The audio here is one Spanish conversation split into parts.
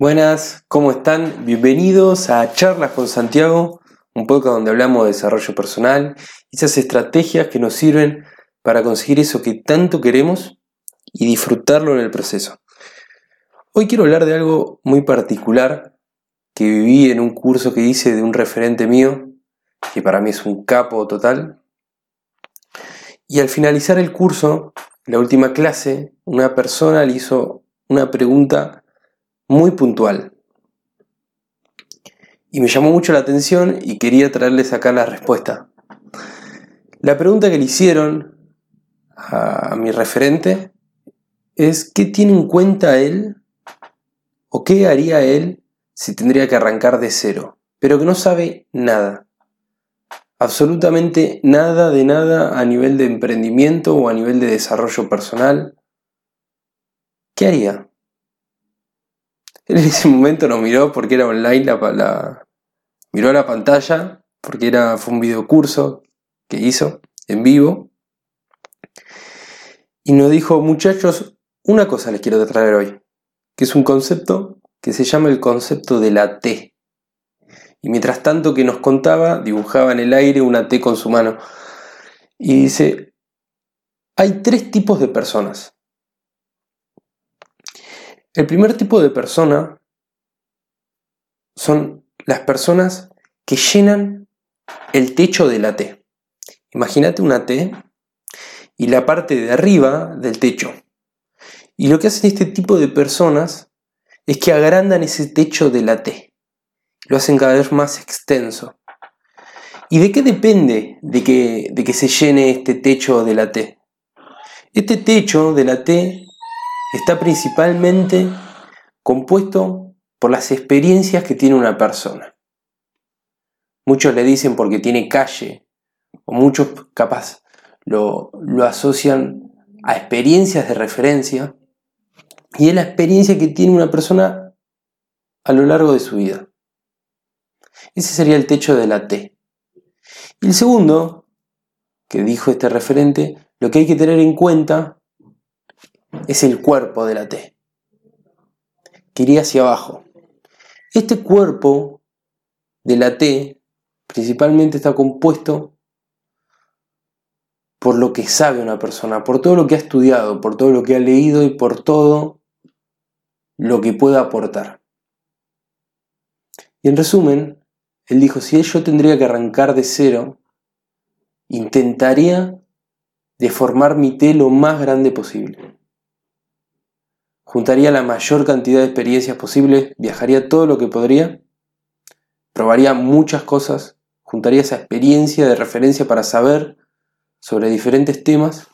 Buenas, ¿cómo están? Bienvenidos a Charlas con Santiago, un podcast donde hablamos de desarrollo personal esas estrategias que nos sirven para conseguir eso que tanto queremos y disfrutarlo en el proceso. Hoy quiero hablar de algo muy particular que viví en un curso que hice de un referente mío, que para mí es un capo total. Y al finalizar el curso, la última clase, una persona le hizo una pregunta muy puntual. Y me llamó mucho la atención y quería traerles acá la respuesta. La pregunta que le hicieron a mi referente es qué tiene en cuenta él o qué haría él si tendría que arrancar de cero, pero que no sabe nada. Absolutamente nada de nada a nivel de emprendimiento o a nivel de desarrollo personal. ¿Qué haría? Él en ese momento nos miró porque era online, miró a la pantalla, porque era, fue un videocurso que hizo en vivo. Y nos dijo, muchachos, una cosa les quiero traer hoy, que es un concepto que se llama el concepto de la T. Y mientras tanto que nos contaba, dibujaba en el aire una T con su mano. Y dice, hay tres tipos de personas. El primer tipo de persona son las personas que llenan el techo de la T. Imagínate una T y la parte de arriba del techo. Y lo que hacen este tipo de personas es que agrandan ese techo de la T. Lo hacen cada vez más extenso. ¿Y de qué depende de que, se llene este techo de la T? Este techo de la T está principalmente compuesto por las experiencias que tiene una persona. Muchos le dicen porque tiene calle, o muchos capaz lo, lo asocian a experiencias de referencia, y es la experiencia que tiene una persona a lo largo de su vida. Ese sería el techo de la T. Y el segundo, que dijo este referente, lo que hay que tener en cuenta es el cuerpo de la T, que iría hacia abajo. Este cuerpo de la T principalmente está compuesto por lo que sabe una persona, por todo lo que ha estudiado, por todo lo que ha leído y por todo lo que pueda aportar. Y en resumen, él dijo, si yo tendría que arrancar de cero, intentaría deformar mi T lo más grande posible. Juntaría la mayor cantidad de experiencias posibles, viajaría todo lo que podría, probaría muchas cosas, juntaría esa experiencia de referencia para saber sobre diferentes temas,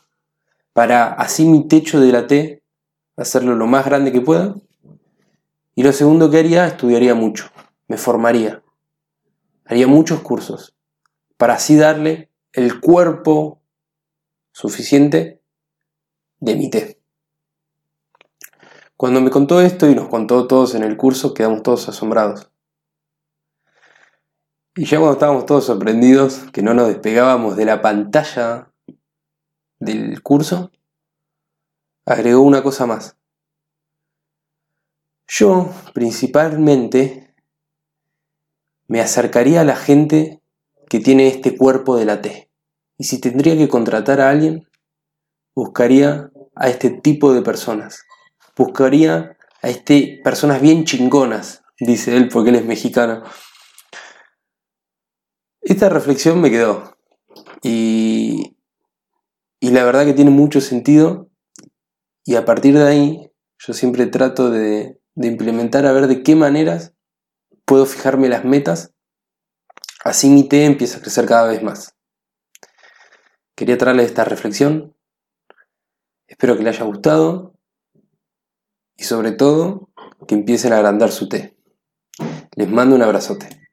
para así mi techo de la T, hacerlo lo más grande que pueda. Y lo segundo que haría, estudiaría mucho, me formaría, haría muchos cursos, para así darle el cuerpo suficiente de mi T. Cuando me contó esto y nos contó todos en el curso, quedamos todos asombrados. Y ya cuando estábamos todos sorprendidos, que no nos despegábamos de la pantalla del curso, agregó una cosa más. Yo, principalmente, me acercaría a la gente que tiene este cuerpo de la T. Y si tendría que contratar a alguien, buscaría a este tipo de personas buscaría a este, personas bien chingonas, dice él porque él es mexicano. Esta reflexión me quedó. Y, y la verdad que tiene mucho sentido. Y a partir de ahí yo siempre trato de, de implementar a ver de qué maneras puedo fijarme las metas, así mi T empieza a crecer cada vez más. Quería traerles esta reflexión, espero que le haya gustado y sobre todo que empiecen a agrandar su té. Les mando un abrazote.